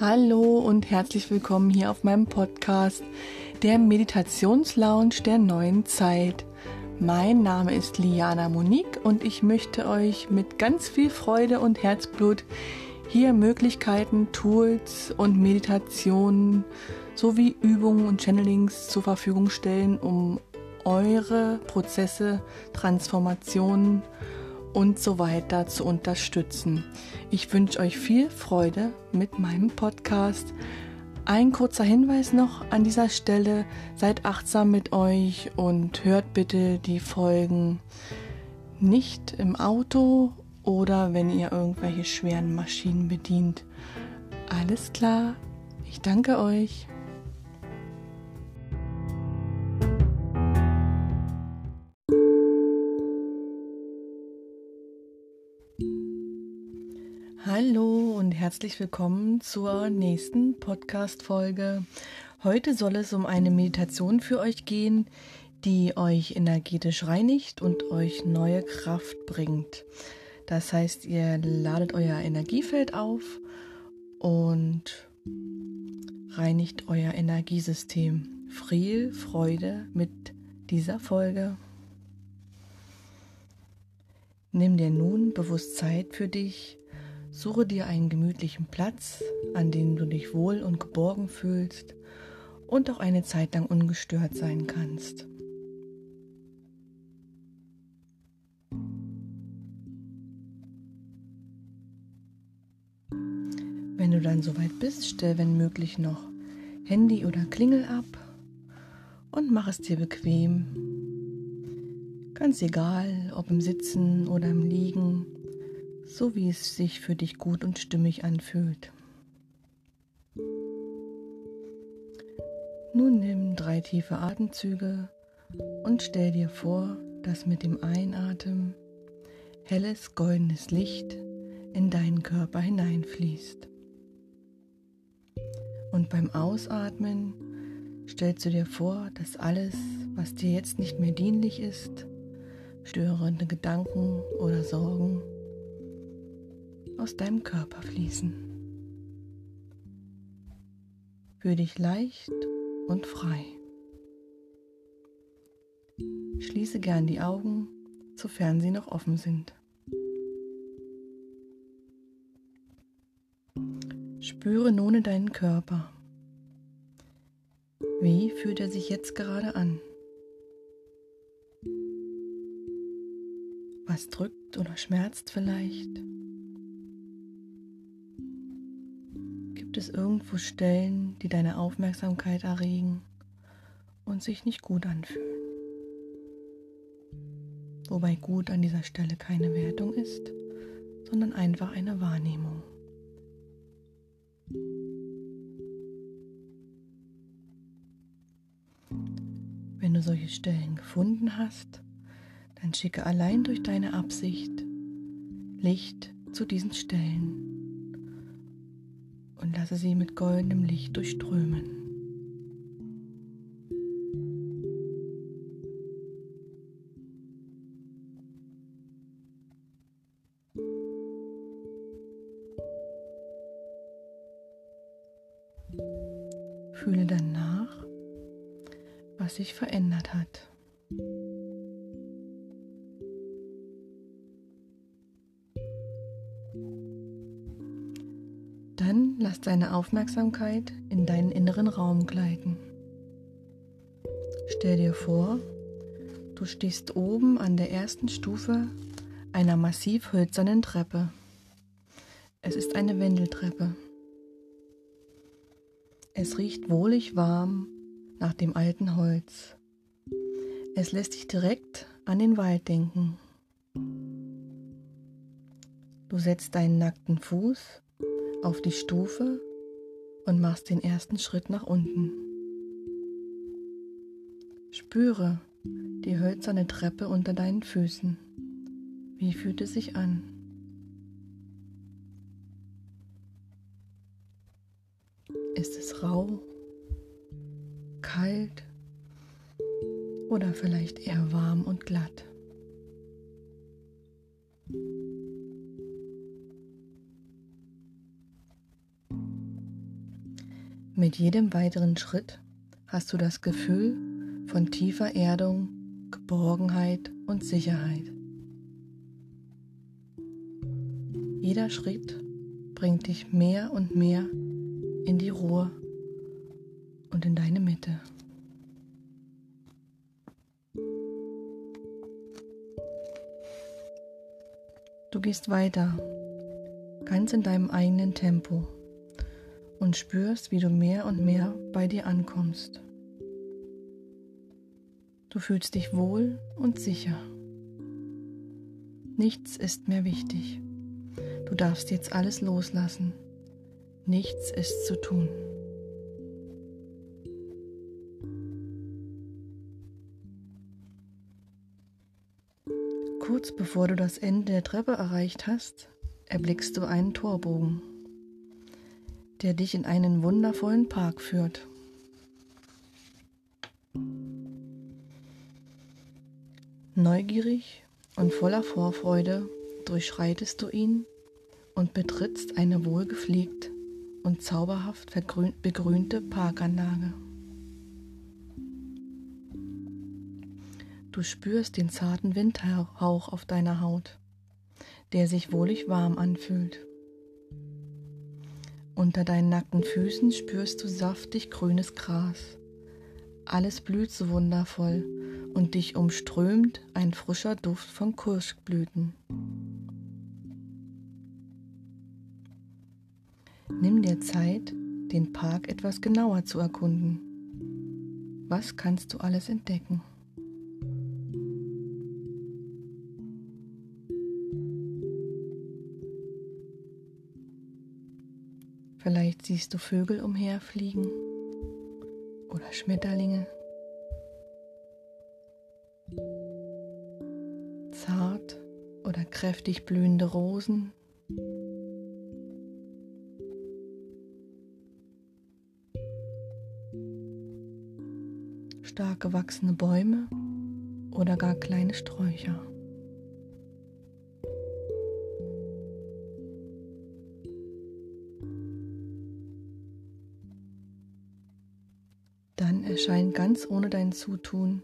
Hallo und herzlich willkommen hier auf meinem Podcast, der Meditationslounge der neuen Zeit. Mein Name ist Liana Monique und ich möchte euch mit ganz viel Freude und Herzblut hier Möglichkeiten, Tools und Meditationen sowie Übungen und Channelings zur Verfügung stellen, um eure Prozesse, Transformationen und so weiter zu unterstützen. Ich wünsche euch viel Freude mit meinem Podcast. Ein kurzer Hinweis noch an dieser Stelle. Seid achtsam mit euch und hört bitte die Folgen nicht im Auto oder wenn ihr irgendwelche schweren Maschinen bedient. Alles klar. Ich danke euch. Herzlich willkommen zur nächsten Podcast-Folge. Heute soll es um eine Meditation für euch gehen, die euch energetisch reinigt und euch neue Kraft bringt. Das heißt, ihr ladet euer Energiefeld auf und reinigt euer Energiesystem. Viel Freude mit dieser Folge. Nimm dir nun bewusst Zeit für dich Suche dir einen gemütlichen Platz, an dem du dich wohl und geborgen fühlst und auch eine Zeit lang ungestört sein kannst. Wenn du dann soweit bist, stell wenn möglich noch Handy oder Klingel ab und mach es dir bequem. Ganz egal, ob im Sitzen oder im Liegen so wie es sich für dich gut und stimmig anfühlt. Nun nimm drei tiefe Atemzüge und stell dir vor, dass mit dem Einatmen helles goldenes Licht in deinen Körper hineinfließt. Und beim Ausatmen stellst du dir vor, dass alles, was dir jetzt nicht mehr dienlich ist, störende Gedanken oder Sorgen, aus deinem Körper fließen. Fühl dich leicht und frei. Schließe gern die Augen, sofern sie noch offen sind. Spüre nun in deinen Körper. Wie fühlt er sich jetzt gerade an? Was drückt oder schmerzt vielleicht? Gibt es irgendwo Stellen, die deine Aufmerksamkeit erregen und sich nicht gut anfühlen? Wobei gut an dieser Stelle keine Wertung ist, sondern einfach eine Wahrnehmung. Wenn du solche Stellen gefunden hast, dann schicke allein durch deine Absicht Licht zu diesen Stellen und lasse sie mit goldenem Licht durchströmen. Fühle dann nach, was sich verändert hat. Lass deine Aufmerksamkeit in deinen inneren Raum gleiten. Stell dir vor, du stehst oben an der ersten Stufe einer massiv hölzernen Treppe. Es ist eine Wendeltreppe. Es riecht wohlig warm nach dem alten Holz. Es lässt dich direkt an den Wald denken. Du setzt deinen nackten Fuß auf die Stufe und machst den ersten Schritt nach unten. Spüre die hölzerne Treppe unter deinen Füßen. Wie fühlt es sich an? Ist es rau, kalt oder vielleicht eher warm und glatt? Mit jedem weiteren Schritt hast du das Gefühl von tiefer Erdung, Geborgenheit und Sicherheit. Jeder Schritt bringt dich mehr und mehr in die Ruhe und in deine Mitte. Du gehst weiter, ganz in deinem eigenen Tempo und spürst, wie du mehr und mehr bei dir ankommst. Du fühlst dich wohl und sicher. Nichts ist mehr wichtig. Du darfst jetzt alles loslassen. Nichts ist zu tun. Kurz bevor du das Ende der Treppe erreicht hast, erblickst du einen Torbogen, der dich in einen wundervollen Park führt. Neugierig und voller Vorfreude durchschreitest du ihn und betrittst eine wohlgepflegt und zauberhaft begrünte Parkanlage. Du spürst den zarten Windhauch auf deiner Haut, der sich wohlig warm anfühlt. Unter deinen nackten Füßen spürst du saftig grünes Gras. Alles blüht so wundervoll und dich umströmt ein frischer Duft von Kirschblüten. Nimm dir Zeit, den Park etwas genauer zu erkunden. Was kannst du alles entdecken? Vielleicht siehst du Vögel umherfliegen oder Schmetterlinge. Zart oder kräftig blühende Rosen. Stark gewachsene Bäume oder gar kleine Sträucher. Ganz ohne dein Zutun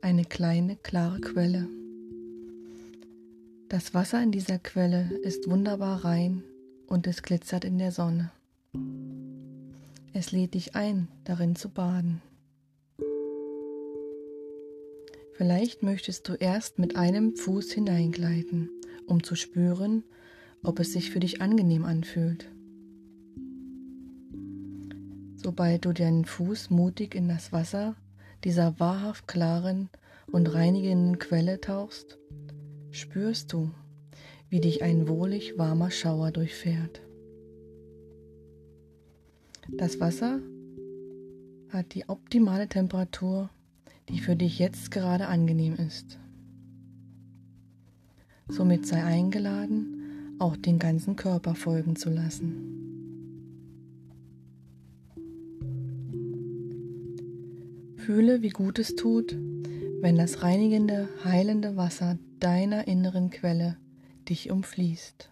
eine kleine, klare Quelle. Das Wasser in dieser Quelle ist wunderbar rein und es glitzert in der Sonne. Es lädt dich ein, darin zu baden. Vielleicht möchtest du erst mit einem Fuß hineingleiten, um zu spüren, ob es sich für dich angenehm anfühlt. Sobald du deinen Fuß mutig in das Wasser dieser wahrhaft klaren und reinigenden Quelle tauchst, spürst du, wie dich ein wohlig warmer Schauer durchfährt. Das Wasser hat die optimale Temperatur, die für dich jetzt gerade angenehm ist. Somit sei eingeladen, auch den ganzen Körper folgen zu lassen. Fühle, wie gut es tut, wenn das reinigende, heilende Wasser deiner inneren Quelle dich umfließt.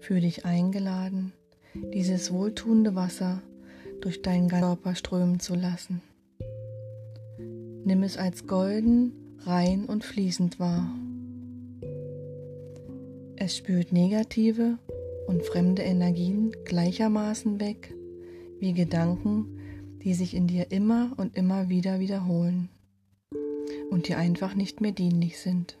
Fühle dich eingeladen, dieses wohltuende Wasser durch deinen Körper strömen zu lassen. Nimm es als golden, rein und fließend wahr. Es spült negative und fremde Energien gleichermaßen weg wie Gedanken, die sich in dir immer und immer wieder wiederholen und dir einfach nicht mehr dienlich sind.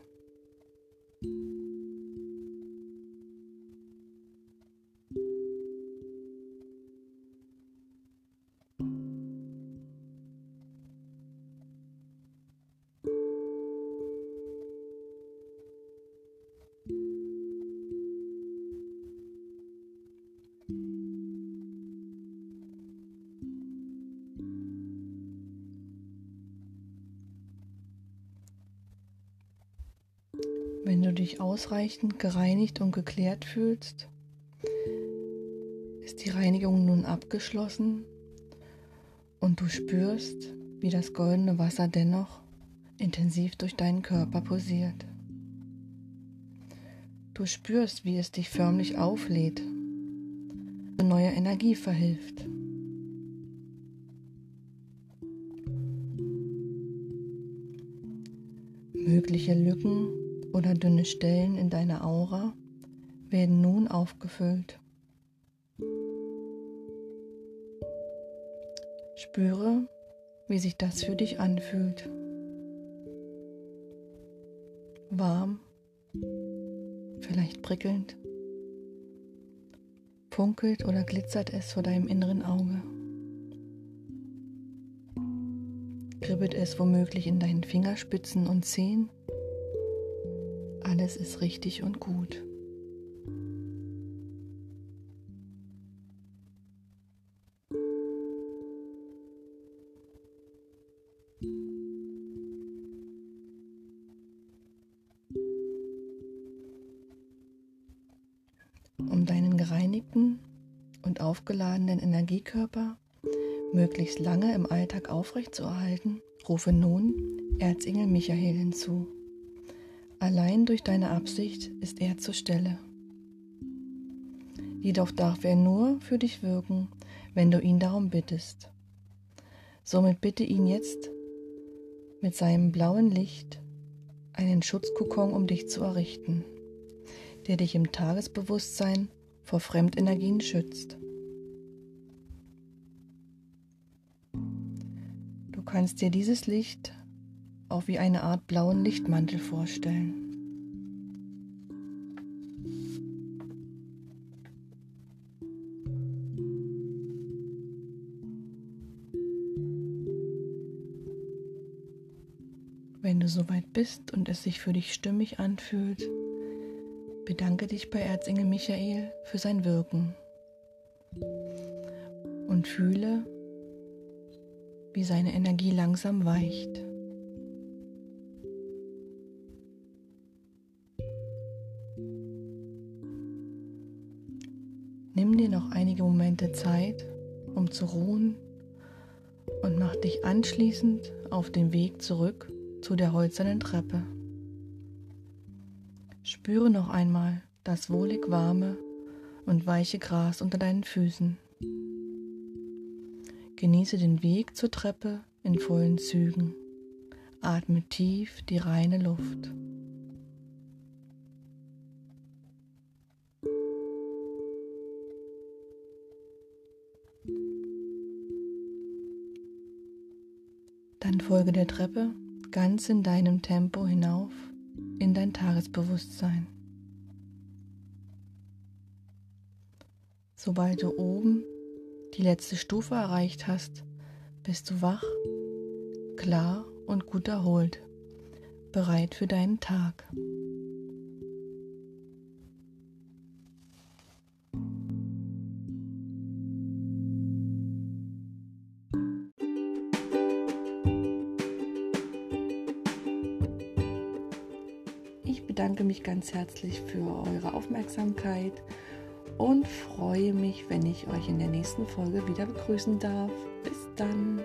Dich ausreichend gereinigt und geklärt fühlst, ist die Reinigung nun abgeschlossen und du spürst, wie das goldene Wasser dennoch intensiv durch deinen Körper pulsiert. Du spürst, wie es dich förmlich auflädt, neue Energie verhilft. Mögliche Lücken oder dünne Stellen in deiner Aura werden nun aufgefüllt. Spüre, wie sich das für dich anfühlt. Warm, vielleicht prickelnd. Funkelt oder glitzert es vor deinem inneren Auge. Kribbelt es womöglich in deinen Fingerspitzen und Zehen? Alles ist richtig und gut. Um deinen gereinigten und aufgeladenen Energiekörper möglichst lange im Alltag aufrechtzuerhalten, rufe nun Erzengel Michael hinzu. Allein durch deine Absicht ist er zur Stelle. Jedoch darf er nur für dich wirken, wenn du ihn darum bittest. Somit bitte ihn jetzt mit seinem blauen Licht einen Schutzkokon um dich zu errichten, der dich im Tagesbewusstsein vor Fremdenergien schützt. Du kannst dir dieses Licht auch wie eine Art blauen Lichtmantel vorstellen. Wenn du soweit bist und es sich für dich stimmig anfühlt, bedanke dich bei Erzengel Michael für sein Wirken und fühle, wie seine Energie langsam weicht. Dir noch einige Momente Zeit, um zu ruhen und mach dich anschließend auf den Weg zurück zu der holzernen Treppe. Spüre noch einmal das wohlig warme und weiche Gras unter deinen Füßen. Genieße den Weg zur Treppe in vollen Zügen. Atme tief die reine Luft. Dann folge der Treppe ganz in deinem Tempo hinauf in dein Tagesbewusstsein. Sobald du oben die letzte Stufe erreicht hast, bist du wach, klar und gut erholt, bereit für deinen Tag. Bedanke mich ganz herzlich für eure Aufmerksamkeit und freue mich, wenn ich euch in der nächsten Folge wieder begrüßen darf. Bis dann.